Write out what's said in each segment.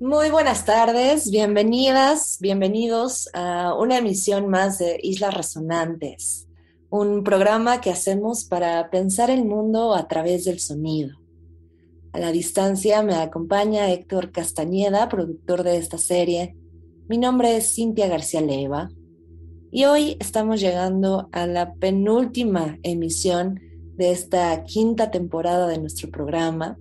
Muy buenas tardes, bienvenidas, bienvenidos a una emisión más de Islas Resonantes, un programa que hacemos para pensar el mundo a través del sonido. A la distancia me acompaña Héctor Castañeda, productor de esta serie. Mi nombre es Cintia García Leva y hoy estamos llegando a la penúltima emisión de esta quinta temporada de nuestro programa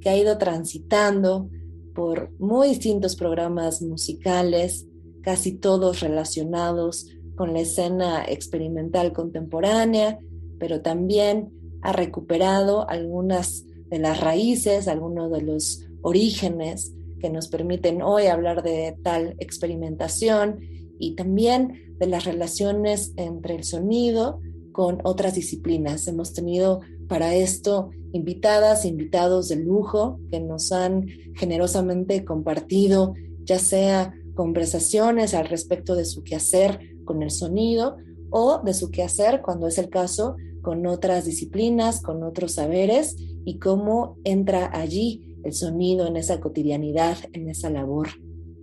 que ha ido transitando por muy distintos programas musicales, casi todos relacionados con la escena experimental contemporánea, pero también ha recuperado algunas de las raíces, algunos de los orígenes que nos permiten hoy hablar de tal experimentación y también de las relaciones entre el sonido con otras disciplinas. Hemos tenido para esto invitadas, invitados de lujo que nos han generosamente compartido ya sea conversaciones al respecto de su quehacer con el sonido o de su quehacer, cuando es el caso, con otras disciplinas, con otros saberes y cómo entra allí el sonido en esa cotidianidad, en esa labor.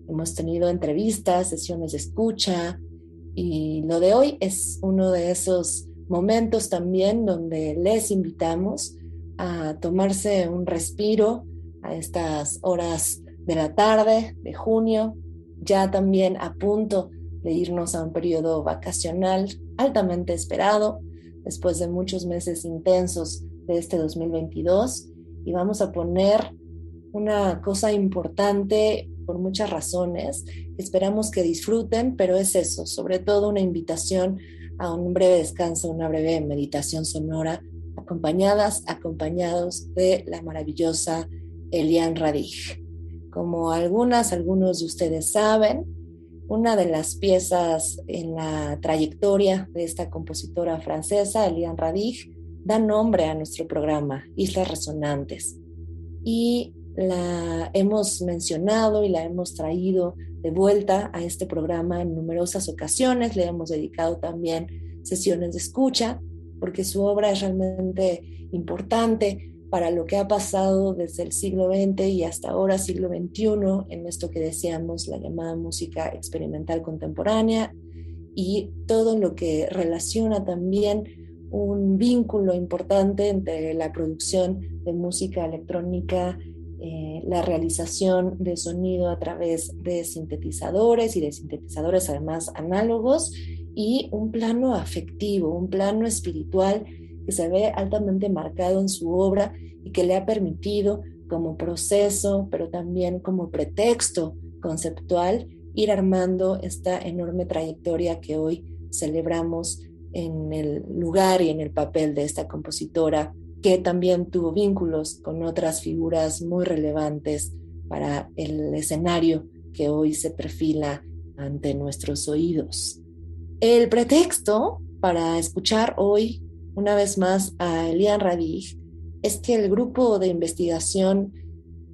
Hemos tenido entrevistas, sesiones de escucha y lo de hoy es uno de esos momentos también donde les invitamos a tomarse un respiro a estas horas de la tarde de junio, ya también a punto de irnos a un periodo vacacional altamente esperado después de muchos meses intensos de este 2022 y vamos a poner una cosa importante por muchas razones. Esperamos que disfruten, pero es eso, sobre todo una invitación a un breve descanso, una breve meditación sonora, acompañadas, acompañados de la maravillosa Eliane Radig. Como algunas, algunos de ustedes saben, una de las piezas en la trayectoria de esta compositora francesa, Eliane Radig, da nombre a nuestro programa, Islas Resonantes. Y la hemos mencionado y la hemos traído de vuelta a este programa en numerosas ocasiones. Le hemos dedicado también sesiones de escucha, porque su obra es realmente importante para lo que ha pasado desde el siglo XX y hasta ahora siglo XXI en esto que decíamos la llamada música experimental contemporánea y todo lo que relaciona también un vínculo importante entre la producción de música electrónica eh, la realización de sonido a través de sintetizadores y de sintetizadores además análogos y un plano afectivo, un plano espiritual que se ve altamente marcado en su obra y que le ha permitido como proceso, pero también como pretexto conceptual, ir armando esta enorme trayectoria que hoy celebramos en el lugar y en el papel de esta compositora que también tuvo vínculos con otras figuras muy relevantes para el escenario que hoy se perfila ante nuestros oídos. El pretexto para escuchar hoy una vez más a Elian Radig es que el grupo de investigación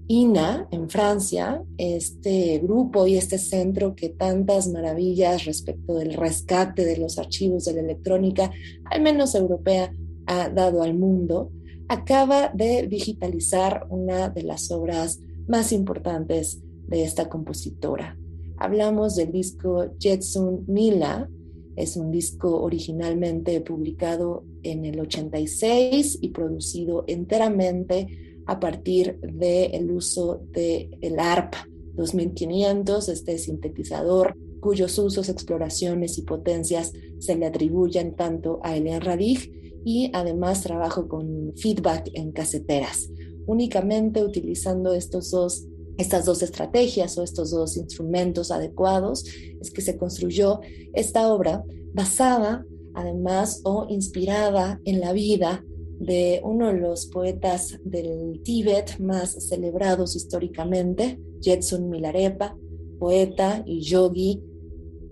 INA en Francia, este grupo y este centro que tantas maravillas respecto del rescate de los archivos de la electrónica, al menos europea, ha dado al mundo, acaba de digitalizar una de las obras más importantes de esta compositora. Hablamos del disco Jetsun Mila, es un disco originalmente publicado en el 86 y producido enteramente a partir del uso del el ARP 2500, este sintetizador cuyos usos, exploraciones y potencias se le atribuyen tanto a Elian Radig y además trabajo con feedback en caseteras, únicamente utilizando estos dos, estas dos estrategias o estos dos instrumentos adecuados, es que se construyó esta obra basada además o inspirada en la vida de uno de los poetas del Tíbet más celebrados históricamente, Jetsun Milarepa, poeta y yogi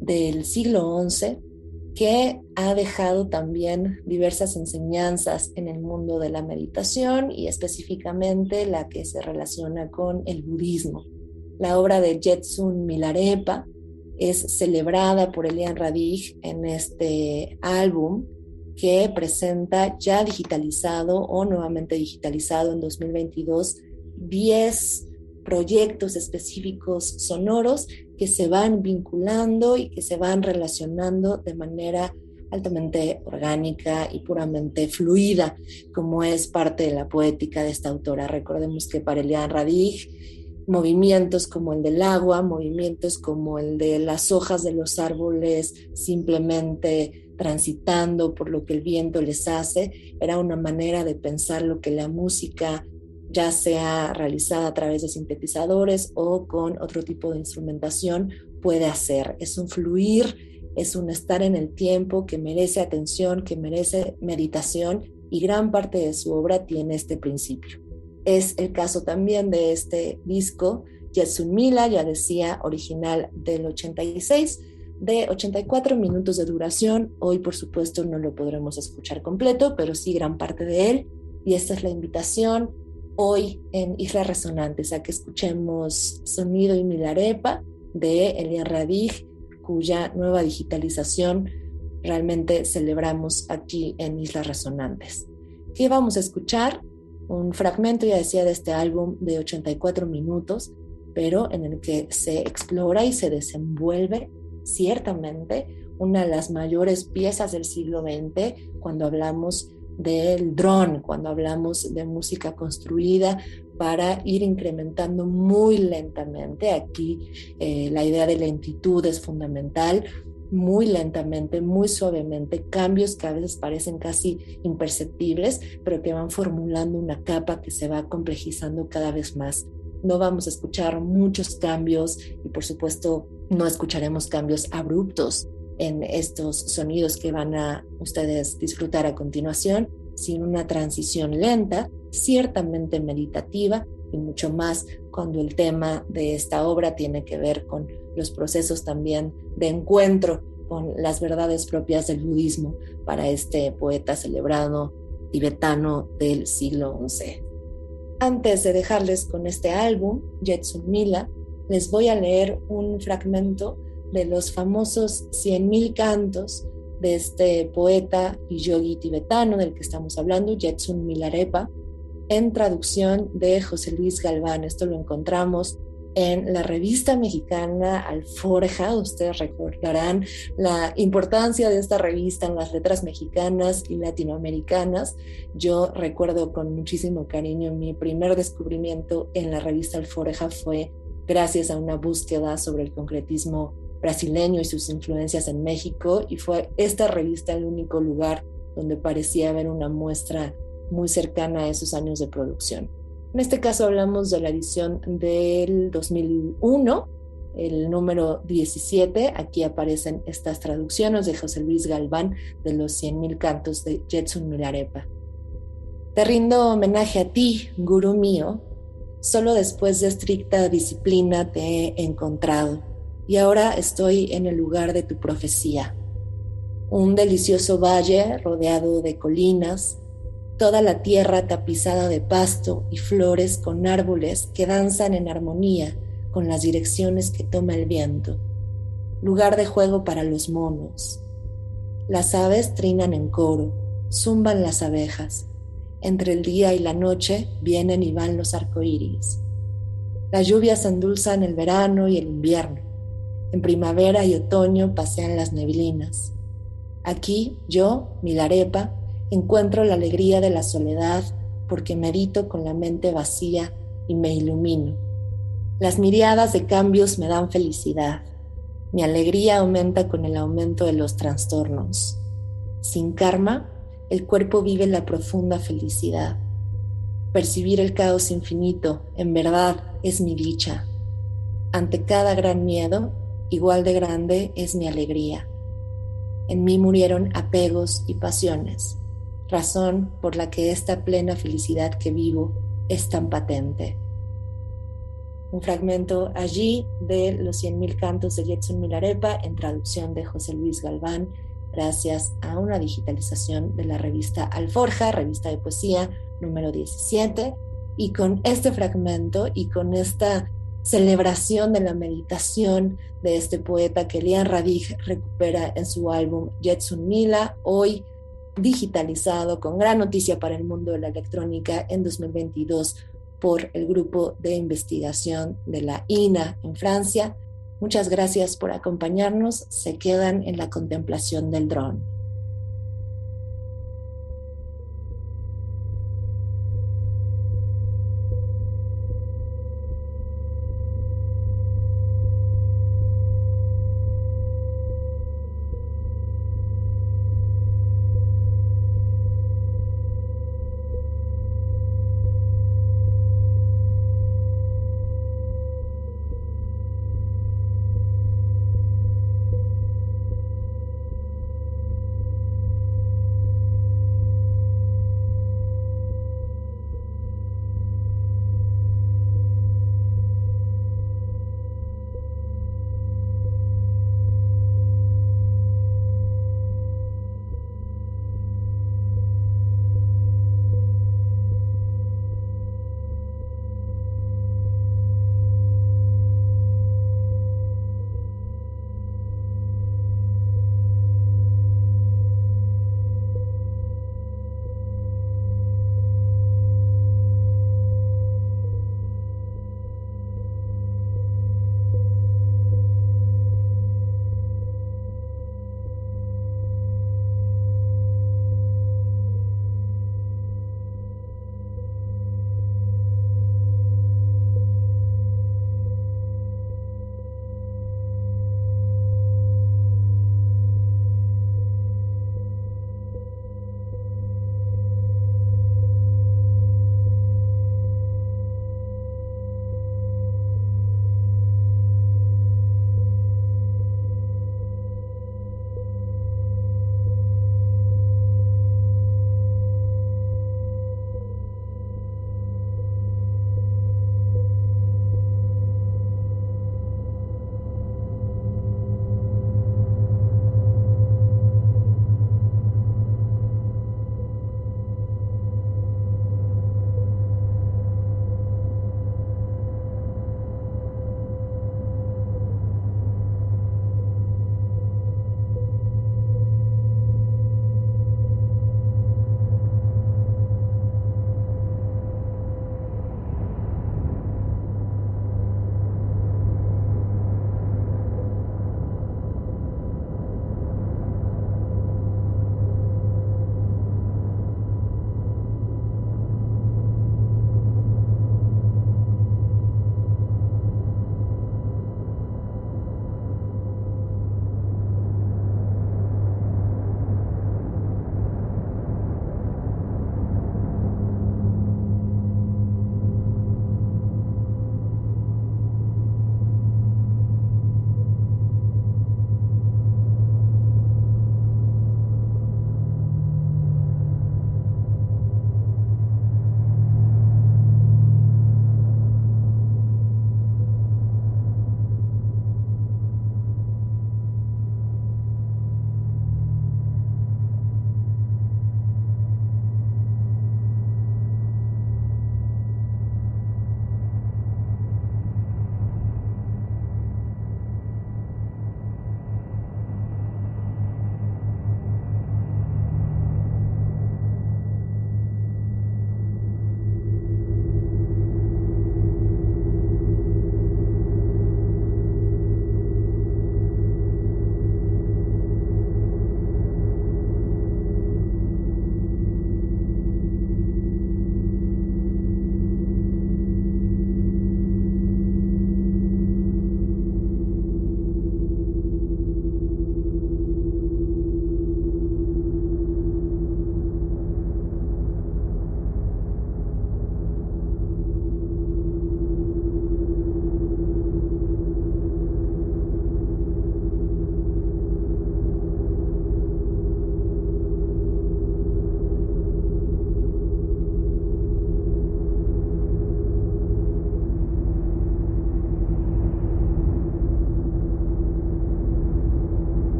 del siglo XI, que ha dejado también diversas enseñanzas en el mundo de la meditación y específicamente la que se relaciona con el budismo. La obra de Jetsun Milarepa es celebrada por Elian Radig en este álbum que presenta ya digitalizado o nuevamente digitalizado en 2022 10 proyectos específicos sonoros que se van vinculando y que se van relacionando de manera altamente orgánica y puramente fluida, como es parte de la poética de esta autora. Recordemos que para Elian Radig, movimientos como el del agua, movimientos como el de las hojas de los árboles simplemente transitando por lo que el viento les hace, era una manera de pensar lo que la música ya sea realizada a través de sintetizadores o con otro tipo de instrumentación, puede hacer. Es un fluir, es un estar en el tiempo que merece atención, que merece meditación y gran parte de su obra tiene este principio. Es el caso también de este disco, Jetsun Mila, ya decía, original del 86, de 84 minutos de duración. Hoy, por supuesto, no lo podremos escuchar completo, pero sí gran parte de él. Y esta es la invitación hoy en Islas Resonantes a que escuchemos Sonido y Milarepa de Elia Radig, cuya nueva digitalización realmente celebramos aquí en Islas Resonantes. ¿Qué vamos a escuchar? Un fragmento, ya decía, de este álbum de 84 minutos, pero en el que se explora y se desenvuelve ciertamente una de las mayores piezas del siglo XX cuando hablamos del drone, cuando hablamos de música construida para ir incrementando muy lentamente. Aquí eh, la idea de lentitud es fundamental, muy lentamente, muy suavemente, cambios que a veces parecen casi imperceptibles, pero que van formulando una capa que se va complejizando cada vez más. No vamos a escuchar muchos cambios y por supuesto no escucharemos cambios abruptos en estos sonidos que van a ustedes disfrutar a continuación, sin una transición lenta, ciertamente meditativa y mucho más cuando el tema de esta obra tiene que ver con los procesos también de encuentro con las verdades propias del budismo para este poeta celebrado tibetano del siglo XI. Antes de dejarles con este álbum, Jetsun Mila, les voy a leer un fragmento de los famosos 100.000 cantos de este poeta y yogi tibetano del que estamos hablando, Jetsun Milarepa, en traducción de José Luis Galván. Esto lo encontramos en la revista mexicana Alforja. Ustedes recordarán la importancia de esta revista en las letras mexicanas y latinoamericanas. Yo recuerdo con muchísimo cariño mi primer descubrimiento en la revista Alforja fue gracias a una búsqueda sobre el concretismo brasileño y sus influencias en México y fue esta revista el único lugar donde parecía haber una muestra muy cercana a esos años de producción. En este caso hablamos de la edición del 2001, el número 17. Aquí aparecen estas traducciones de José Luis Galván de los 100.000 cantos de Jetsun Milarepa. Te rindo homenaje a ti, gurú mío. Solo después de estricta disciplina te he encontrado y ahora estoy en el lugar de tu profecía. Un delicioso valle rodeado de colinas, toda la tierra tapizada de pasto y flores con árboles que danzan en armonía con las direcciones que toma el viento. Lugar de juego para los monos. Las aves trinan en coro, zumban las abejas. Entre el día y la noche vienen y van los arcoíris. Las lluvias endulzan el verano y el invierno. En primavera y otoño pasean las neblinas. Aquí yo, Milarepa, encuentro la alegría de la soledad porque medito con la mente vacía y me ilumino. Las miriadas de cambios me dan felicidad. Mi alegría aumenta con el aumento de los trastornos. Sin karma, el cuerpo vive la profunda felicidad. Percibir el caos infinito, en verdad, es mi dicha. Ante cada gran miedo, igual de grande es mi alegría. En mí murieron apegos y pasiones. razón por la que esta plena felicidad que vivo es tan patente. Un fragmento allí de Los 100.000 cantos de Jetson Milarepa en traducción de José Luis Galván, gracias a una digitalización de la revista Alforja, revista de poesía número 17. Y con este fragmento y con esta celebración de la meditación de este poeta que Lian Radig recupera en su álbum Jetsun Mila, hoy digitalizado con gran noticia para el mundo de la electrónica en 2022 por el grupo de investigación de la INA en Francia. Muchas gracias por acompañarnos. Se quedan en la contemplación del dron.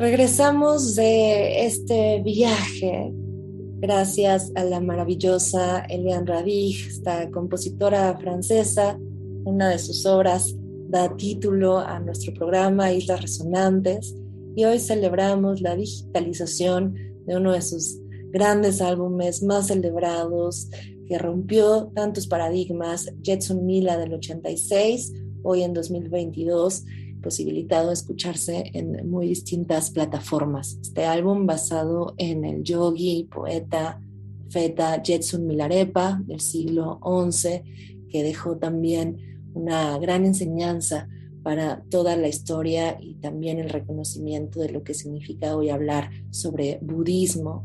Regresamos de este viaje gracias a la maravillosa Eliane Radig, esta compositora francesa. Una de sus obras da título a nuestro programa Islas Resonantes y hoy celebramos la digitalización de uno de sus grandes álbumes más celebrados que rompió tantos paradigmas, Jetson Mila del 86, hoy en 2022 posibilitado escucharse en muy distintas plataformas. Este álbum basado en el yogi, poeta, feta Jetsun Milarepa del siglo XI, que dejó también una gran enseñanza para toda la historia y también el reconocimiento de lo que significa hoy hablar sobre budismo.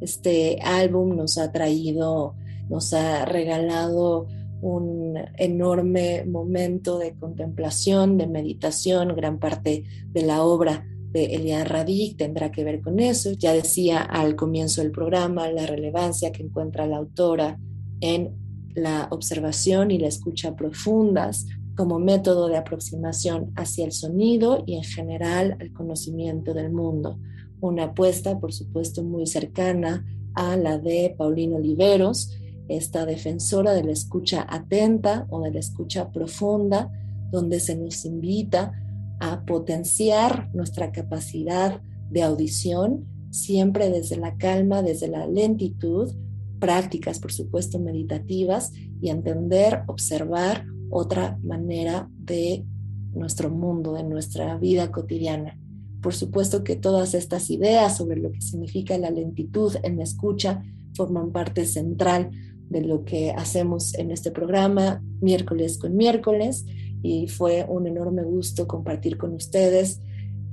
Este álbum nos ha traído, nos ha regalado un enorme momento de contemplación, de meditación, gran parte de la obra de Elian Radig tendrá que ver con eso. Ya decía al comienzo del programa la relevancia que encuentra la autora en la observación y la escucha profundas como método de aproximación hacia el sonido y en general al conocimiento del mundo. Una apuesta, por supuesto, muy cercana a la de Paulino Oliveros, esta defensora de la escucha atenta o de la escucha profunda, donde se nos invita a potenciar nuestra capacidad de audición, siempre desde la calma, desde la lentitud, prácticas, por supuesto, meditativas y entender, observar otra manera de nuestro mundo, de nuestra vida cotidiana. Por supuesto que todas estas ideas sobre lo que significa la lentitud en la escucha forman parte central de lo que hacemos en este programa miércoles con miércoles y fue un enorme gusto compartir con ustedes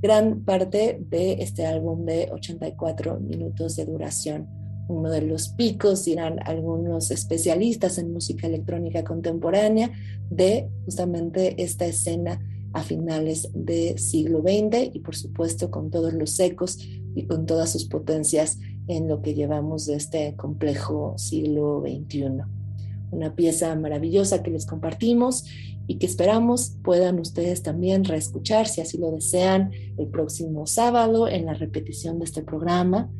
gran parte de este álbum de 84 minutos de duración. Uno de los picos, dirán algunos especialistas en música electrónica contemporánea, de justamente esta escena a finales del siglo XX y por supuesto con todos los ecos y con todas sus potencias en lo que llevamos de este complejo siglo XXI. Una pieza maravillosa que les compartimos y que esperamos puedan ustedes también reescuchar si así lo desean el próximo sábado en la repetición de este programa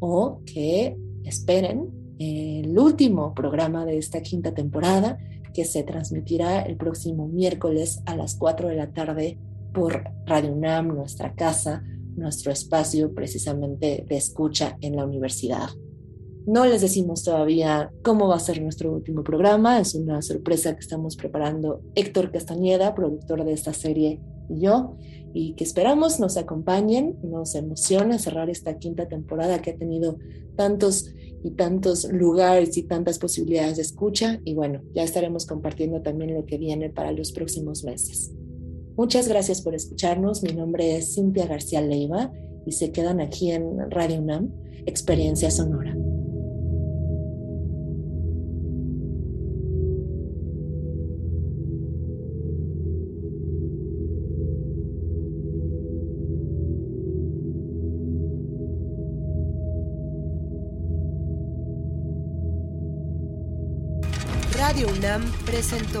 o que esperen el último programa de esta quinta temporada que se transmitirá el próximo miércoles a las 4 de la tarde por Radio UNAM, nuestra casa, nuestro espacio precisamente de escucha en la universidad. No les decimos todavía cómo va a ser nuestro último programa, es una sorpresa que estamos preparando Héctor Castañeda, productor de esta serie, y yo, y que esperamos nos acompañen, nos emociona cerrar esta quinta temporada que ha tenido tantos y tantos lugares y tantas posibilidades de escucha, y bueno, ya estaremos compartiendo también lo que viene para los próximos meses. Muchas gracias por escucharnos. Mi nombre es Cintia García Leiva y se quedan aquí en Radio UNAM, Experiencia Sonora. Radio UNAM presentó